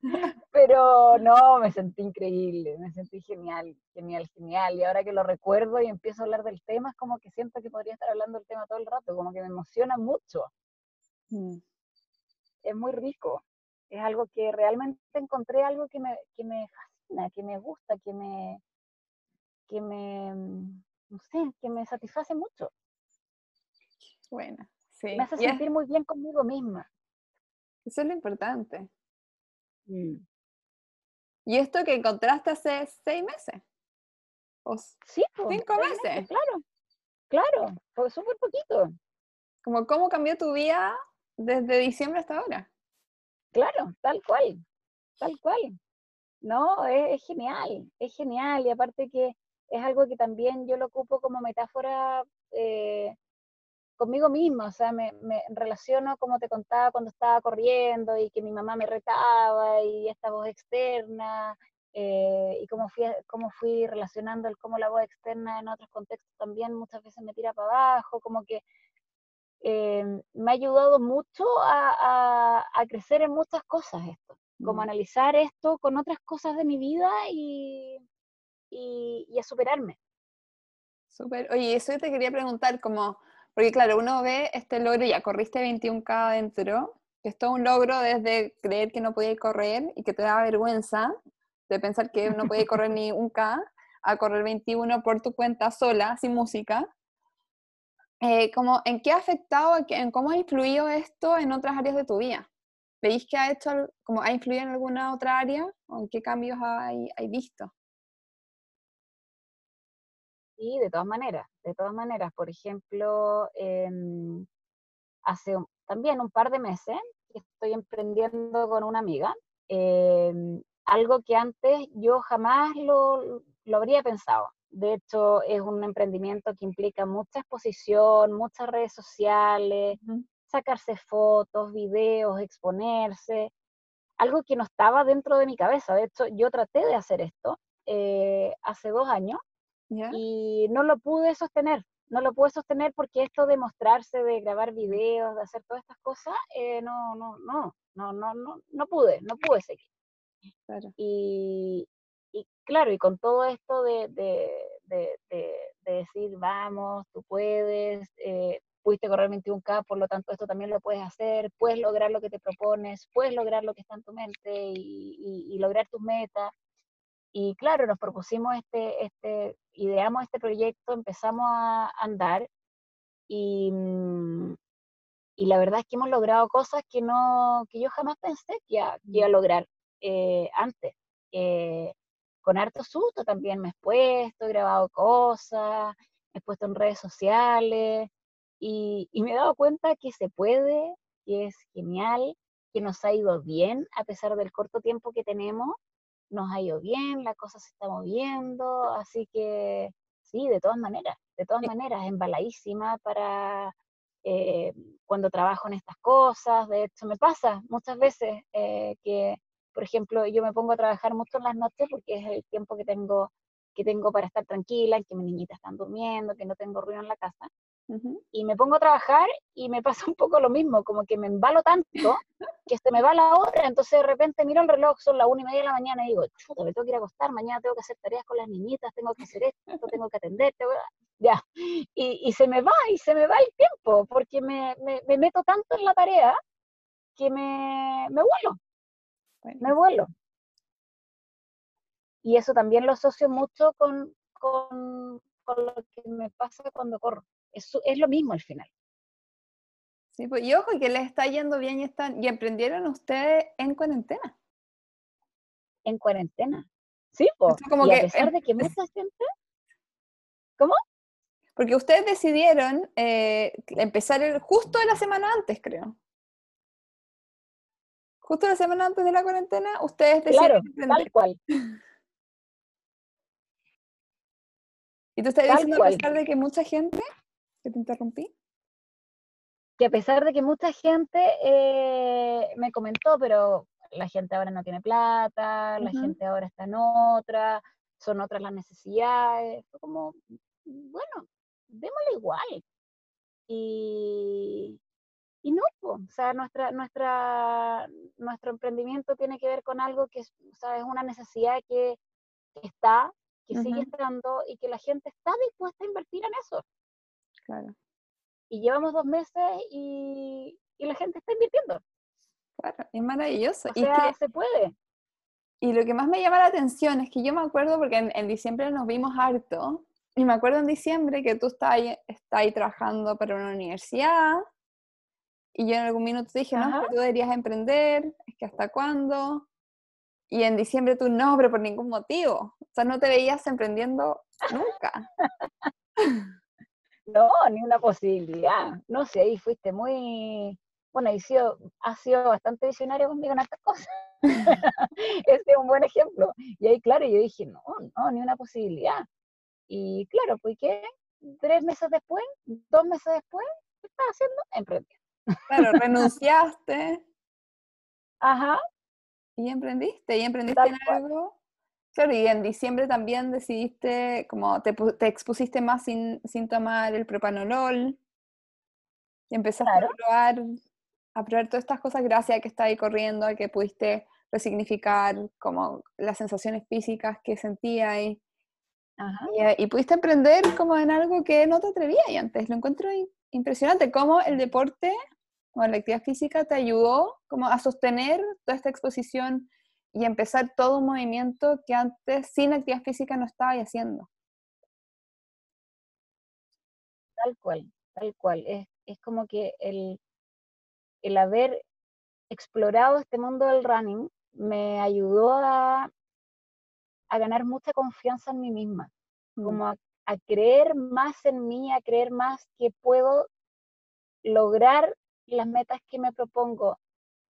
Pero no, me sentí increíble, me sentí genial, genial, genial. Y ahora que lo recuerdo y empiezo a hablar del tema, es como que siento que podría estar hablando del tema todo el rato, como que me emociona mucho.
Mm,
Es muy rico. Es algo que realmente encontré algo que me, que me fascina, que me gusta, que me, que me, mm, no sé, que me satisface mucho.
Buena, sí.
Me hace sentir muy bien conmigo misma.
eso es lo importante.
Mm.
¿Y esto que encontraste hace seis meses? O
Sí, po,
Cinco
seis
meses.
claro, claro, fue súper poquito.
como cómo cambió tu vida desde diciembre hasta ahora.
Claro, tal cual, tal cual. No, es, es genial, es genial. Y aparte que es algo que también yo lo ocupo como metáfora, eh, conmigo misma, o sea, me, me, relaciono como te contaba cuando estaba corriendo y que mi mamá me retaba y esta voz externa eh, y cómo fui, cómo fui relacionando el cómo la voz externa en otros contextos también muchas veces me tira para abajo, como que eh, me ha ayudado mucho a, a, crecer en muchas cosas esto, como mm. analizar esto con otras cosas de mi vida y, y, y a superarme.
Súper. Oye, eso te quería preguntar, como, porque claro, uno ve este logro, ya corriste 21K adentro, que es todo un logro desde creer que no podías correr y que te da vergüenza de pensar que no podías correr ni un K, a correr 21 por tu cuenta sola, sin música. Eh, como, ¿En qué ha afectado, en cómo ha influido esto en otras áreas de tu vida? ¿Veis que ha hecho, como ha influido en alguna otra área? ¿O en qué cambios hay, hay visto?
Sí, de todas maneras, de todas maneras. Por ejemplo, em, hace también un par de meses estoy emprendiendo con una amiga, em, algo que antes yo jamás lo, lo habría pensado. De hecho, es un emprendimiento que implica mucha exposición, muchas redes sociales, sacarse fotos, videos, exponerse, algo que no estaba dentro de mi cabeza. De hecho, yo traté de hacer esto eh, hace dos años y no lo pude sostener. No lo pude sostener porque esto de mostrarse, de grabar videos, de hacer todas estas cosas, eh, no, no, no, no, no, no, no pude, no pude seguir. Y, y, claro, y con todo esto de, de, de, de decir, vamos, tú puedes, eh, pudiste correr 21K, por lo tanto esto también lo puedes hacer, puedes lograr lo que te propones, puedes lograr lo que está en tu mente y, y, y lograr tus metas. Y claro, nos propusimos este, este, ideamos este proyecto, empezamos a andar y, mm, y la verdad es que hemos logrado cosas que, no, que yo jamás pensé que iba, a lograr eh, antes. Eh, con harto susto también me he expuesto, he grabado cosas, me he puesto en redes sociales y, y me he dado cuenta que se puede, que es genial, que nos ha ido bien a pesar del corto tiempo que tenemos nos ha ido bien, la cosa se está moviendo, así que sí, de todas maneras, de todas maneras, embaladísima para eh, cuando trabajo en estas cosas. De hecho, me pasa muchas veces eh, que, por ejemplo, yo me pongo a trabajar mucho en las noches porque es el tiempo que tengo, que tengo para estar tranquila, que mis niñitas están durmiendo, que no tengo ruido en la casa. Y me pongo a trabajar y me pasa *laughs* un poco lo mismo, como que me embalo tanto que se me va la hora, entonces de repente miro el reloj, son las una y media de la mañana y digo, chuta, me tengo que ir a acostar, mañana tengo que hacer tareas con las niñitas, tengo que hacer esto, tengo que atender, *laughs* ya, y, y, se me va, y se me va el tiempo, porque me, me, me meto tanto en la tarea que me, me vuelo, me vuelo. Y eso también lo asocio mucho con, con, con lo que me pasa cuando corro. Es, es lo mismo al final.
Sí, pues, y ojo, que les está yendo bien y, están, y emprendieron ustedes en cuarentena.
En cuarentena. Sí, pues. como que, a pesar de que mucha gente. ¿Cómo?
Porque ustedes decidieron eh, empezar el, justo la semana antes, creo. Justo la semana antes de la cuarentena, ustedes decidieron
claro, Tal cual.
¿Y tú estás diciendo a pesar de que mucha gente que te interrumpí?
Que a pesar de que mucha gente eh, me comentó, pero la gente ahora no tiene plata, la gente ahora está en otra, son otras las necesidades, fue como, bueno, démosle igual. Y, y no, o sea, nuestra, nuestra, nuestro emprendimiento tiene que ver con algo que es, es una necesidad que, está, que sigue estando y que la gente está dispuesta a invertir en eso.
Claro.
Y llevamos dos meses y, y la gente está invirtiendo.
Claro, es maravilloso.
O sea, se puede.
Y lo que más me llama la atención es que yo me acuerdo, porque en, diciembre nos vimos harto, y me acuerdo en diciembre que tú estás ahí, ahí trabajando para una universidad, y yo en algún minuto te dije, no, tú deberías emprender, es que hasta cuándo. Y en diciembre tú, no, pero por ningún motivo. O sea, no te veías emprendiendo nunca. *laughs*
No, ni una posibilidad. No sé, ahí fuiste muy, bueno, ha sido, ha sido bastante visionario conmigo en estas cosas. *laughs* este es un buen ejemplo. Y ahí, claro, yo dije, no, no, ni una posibilidad. Y claro, pues ¿qué? Tres meses después, dos meses después, estaba haciendo, emprendiendo.
Claro, renunciaste.
Ajá.
Y emprendiste, y emprendiste en algo. Claro, y en diciembre también decidiste, como te, te expusiste más sin, sin, tomar el propanolol, y empezaste a probar, a probar todas estas cosas gracias a que estás ahí corriendo, a que pudiste resignificar como las sensaciones físicas que sentías y, y, pudiste emprender como en algo que no te atrevías y antes. Lo encuentro impresionante, cómo el deporte o la actividad física te ayudó como a sostener toda esta exposición y empezar todo un movimiento que antes sin actividad física no estaba haciendo.
Tal cual, tal cual. Es, es como que el, el haber explorado este mundo del running me ayudó a, a ganar mucha confianza en mí misma, mm. como a, creer más en mí, a creer más que puedo lograr las metas que me propongo,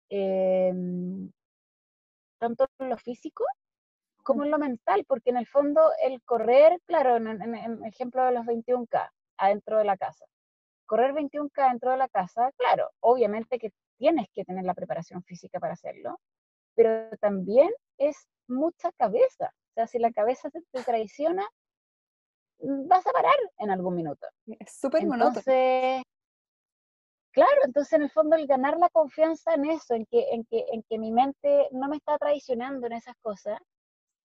em, tanto en lo físico como en lo mental, porque en el fondo el correr, claro, en, el ejemplo de los 21K, adentro de la casa. Correr 21K dentro de la casa, claro, obviamente que tienes que tener la preparación física para hacerlo, pero también es mucha cabeza. O sea, si la cabeza te, traiciona, mm, vas a parar en algún minuto.
Es súper
Entonces, claro, entonces en el fondo el ganar la confianza en eso, en que, en que, en que mi mente no me está traicionando en esas cosas,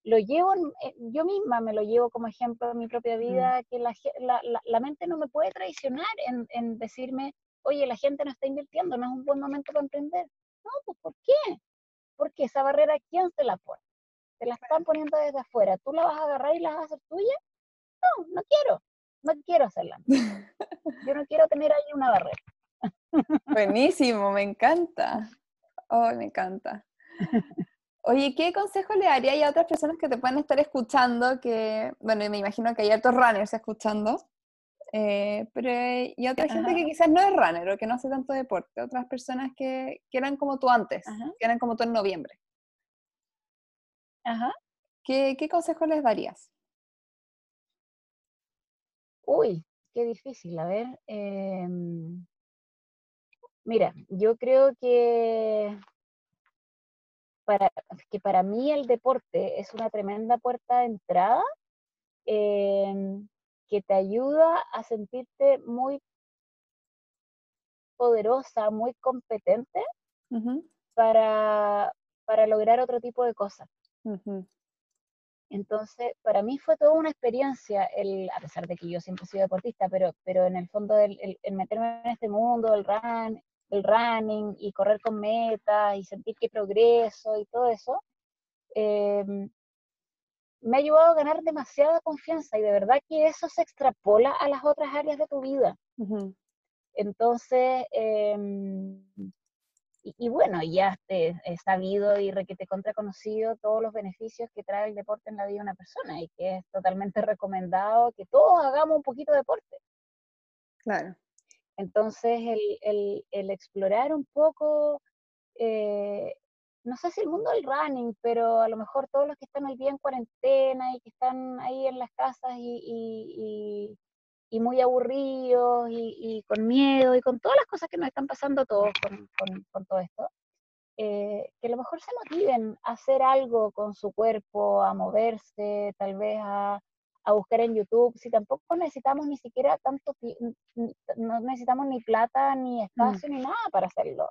lo llevo, eh, yo misma me lo llevo como ejemplo en mi propia mm. vida, que la, la, la, mente no me puede traicionar en, en decirme, oye, la gente no está invirtiendo, no es un buen momento para emprender. No, pues ¿por qué? Porque esa barrera, ¿quién se la pone? Te la están poniendo desde afuera. ¿Tú la vas a agarrar y la vas a hacer tuya? No, no quiero. No quiero hacerla. *laughs* Yo no quiero tener ahí una barrera.
Buenísimo, me encanta. Oh, me encanta. *laughs* Oye, ¿qué consejo le daría a otras personas que te pueden estar escuchando? Que, bueno, me imagino que hay otros runners escuchando, eh, pero y otra gente que quizás no es runner o que no hace tanto deporte, otras personas que, que eran como tú antes, que eran como tú en noviembre.
Ajá.
¿Qué, qué consejo les darías?
Uy, qué difícil. A ver, em, mira, yo creo que para, que para mí el deporte es una tremenda puerta de entrada em, que te ayuda a sentirte muy poderosa, muy competente para, para lograr otro tipo de cosas. Entonces, para mí fue toda una experiencia, el, a pesar de que yo siempre he sido deportista, pero, pero en el fondo el, meterme en este mundo del run, del running y correr con metas y sentir que progreso y todo eso, em, me ha ayudado a ganar demasiada confianza y de verdad que eso se extrapola a las otras áreas de tu vida. Entonces, em, y, bueno, ya he sabido y requete contra conocido todos los beneficios que trae el deporte en la vida de una persona y que es totalmente *laughs* recomendado que todos hagamos un poquito de deporte.
Claro.
Entonces, el, el, explorar un poco eh, no sé si el mundo del running, pero a lo mejor todos los que están hoy día en cuarentena y que están ahí en las casas y, muy aburridos y, con miedo y con todas las cosas que nos están pasando todos con, todo esto, eh, que a lo mejor se motiven a hacer algo con su cuerpo, a moverse, tal vez a, buscar en YouTube, si tampoco necesitamos ni siquiera tanto, no necesitamos ni plata, ni mm. espacio, ni nada para hacerlo.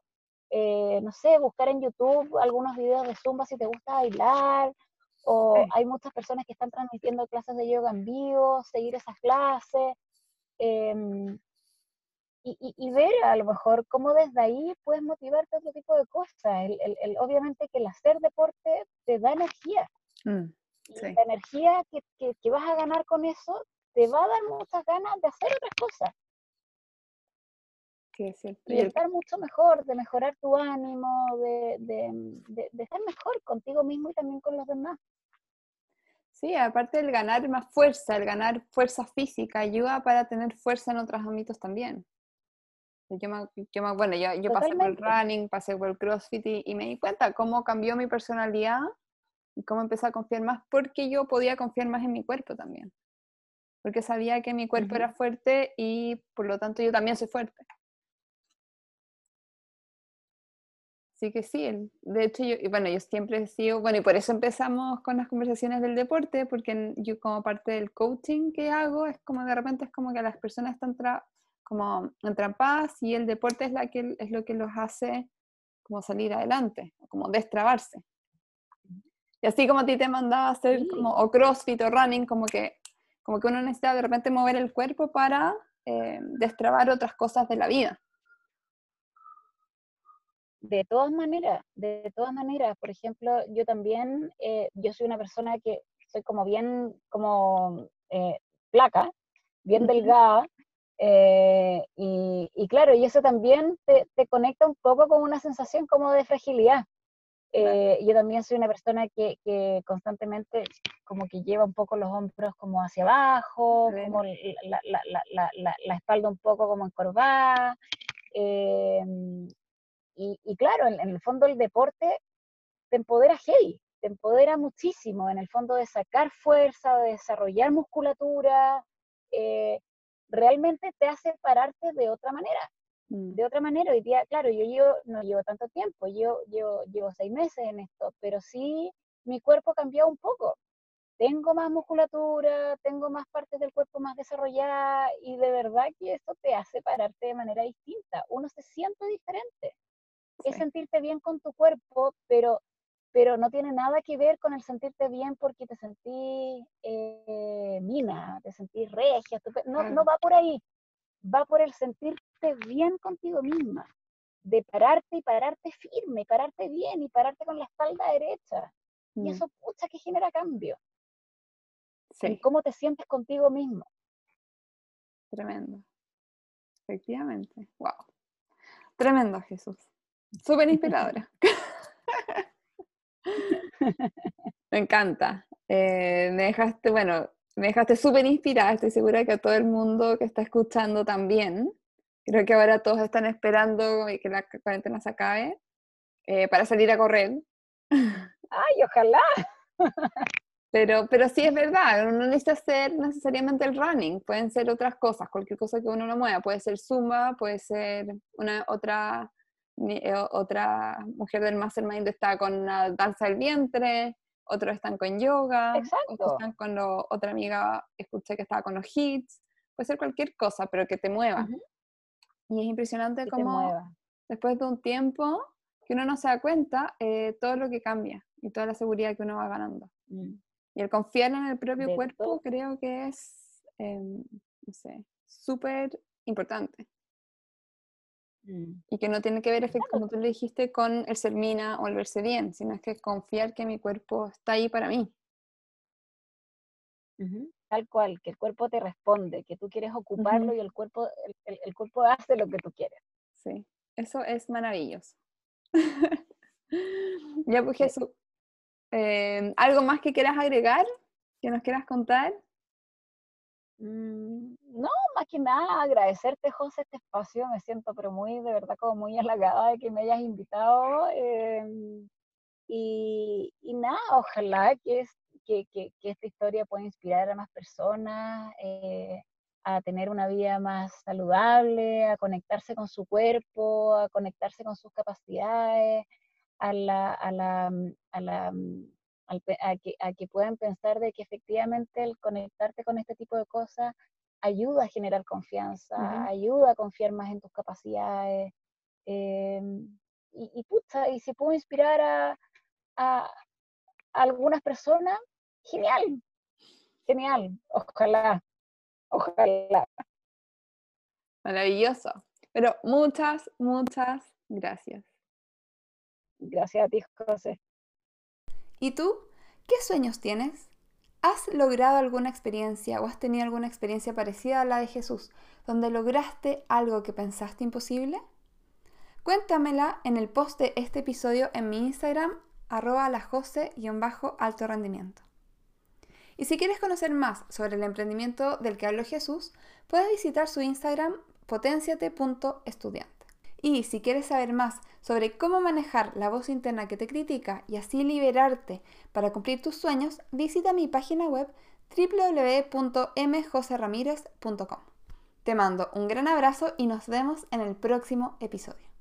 Eh, no sé, buscar en YouTube algunos videos de Zumba si te gusta bailar, o hay muchas personas que están transmitiendo clases de yoga en vivo, seguir esas clases, em, y, ver a lo mejor cómo desde ahí puedes motivarte a otro tipo de cosas. El, obviamente que el hacer deporte te da energía. Mm, la energía que, que, vas a ganar con eso te va a dar muchas ganas de hacer otras cosas y estar mucho mejor, de mejorar tu ánimo, de, de, de, estar mejor contigo mismo y también con los demás.
Sí, aparte del ganar más fuerza, el ganar fuerza física ayuda para tener fuerza en otros ámbitos también. Yo, me, yo bueno, yo, yo pasé por el running, pasé por el CrossFit y, me di cuenta cómo cambió mi personalidad y cómo empecé a confiar más porque yo podía confiar más en mi cuerpo también. Porque sabía que mi cuerpo uh -huh. era fuerte y por lo tanto yo también soy fuerte. Así que sí, el, de hecho yo, y bueno, yo siempre he sido, bueno, y por eso empezamos con las conversaciones del deporte, porque yo como parte del coaching que hago, es como de repente es como que las personas están tra, como entrampadas y el deporte es, la que, es lo que los hace como salir adelante, como destrabarse. Y así como a ti te mandaba hacer como o crossfit o running, como que, como que uno necesita de repente mover el cuerpo para eh, destrabar otras cosas de la vida.
De todas maneras, de todas maneras, por ejemplo, yo también, eh, yo soy una persona que soy como bien, como eh, placa, bien delgada, eh, y, claro, y eso también te, conecta un poco con una sensación como de fragilidad. Yo también soy una persona que, constantemente como que lleva un poco los hombros como hacia abajo, como la, la, la, espalda un poco como encorvada. Y, claro, en, el fondo el deporte te empodera heavy, te empodera muchísimo, en el fondo de sacar fuerza, de desarrollar musculatura, eh, realmente te hace pararte de otra manera. Mm. De otra manera, hoy día, claro, yo, no llevo tanto tiempo, yo, yo llevo seis meses en esto, pero sí mi cuerpo cambió un poco. Tengo más musculatura, tengo más partes del cuerpo más desarrolladas y de verdad que esto te hace pararte de manera distinta. Uno se siente diferente es sentirte bien con tu cuerpo, pero, pero no tiene nada que ver con el sentirte bien porque te sentís eh, mina, te sentís regia, no, no va por ahí, va por el sentirte bien contigo misma, de pararte y pararte firme, y pararte bien y pararte con la espalda derecha. Y mm. eso, pucha, que genera cambio. Sí. cómo te sientes contigo mismo.
Tremendo. Efectivamente. Wow. Tremendo, Jesús. Súper inspiradora. *laughs* *laughs* me encanta. Eh, me dejaste, bueno, me dejaste súper inspirada. Estoy segura que a todo el mundo que está escuchando también. Creo que ahora todos están esperando que la cuarentena se acabe eh, para salir a correr. *laughs*
¡Ay, ojalá!
Pero, pero sí es verdad, uno no necesita hacer necesariamente el running, pueden ser otras cosas, cualquier cosa que uno no mueva, puede ser zumba, puede ser una otra eh, otra mujer del mastermind está con una danza del vientre, otros están con yoga, otros están con otra amiga escuché que estaba con los hits, puede ser cualquier cosa, pero que te mueva. Y es impresionante cómo después de un tiempo que uno no se da cuenta, eh, todo lo que cambia y toda la seguridad que uno va ganando. Mm. Y el confiar en el propio cuerpo creo que es, em, no sé, súper importante. Mm. Y que no tiene que ver, efecto, como tú le dijiste, con el ser mina o el verse bien, sino es que confiar que mi cuerpo está ahí para mí.
Tal cual, que el cuerpo te responde, que tú quieres ocuparlo y el cuerpo, el, cuerpo hace lo que tú quieres.
Sí, eso es maravilloso. *laughs* ya pues Jesús, em, ¿algo más que quieras agregar? ¿Que nos quieras contar?
Mm, no, más que nada agradecerte, José, este espacio. Me siento, pero muy, de verdad, como muy halagada de que me hayas invitado. Em, y, nada, ojalá que, que, que, esta historia pueda inspirar a más personas eh, a tener una vida más saludable, a conectarse con su cuerpo, a conectarse con sus capacidades, a la, a la, a la a, que, a que puedan pensar de que efectivamente el conectarte con este tipo de cosas ayuda a generar confianza, ayuda a confiar más en tus capacidades. Em, y, y, pucha, y si puedo inspirar a, a, algunas personas, genial, genial, ojalá, ojalá.
Maravilloso. Pero muchas, muchas gracias.
Gracias a ti, José.
¿Y tú? ¿Qué sueños tienes? ¿Has logrado alguna experiencia o has tenido alguna experiencia parecida a la de Jesús, donde lograste algo que pensaste imposible? Cuéntamela en el post de este episodio en mi Instagram, arroba lajose-alto rendimiento. Y si quieres conocer más sobre el emprendimiento del que habló Jesús, puedes visitar su Instagram potenciate.estudiante. Y si quieres saber más sobre cómo manejar la voz interna que te critica y así liberarte para cumplir tus sueños, visita mi página web www.mjoseramirez.com. Te mando un gran abrazo y nos vemos en el próximo episodio.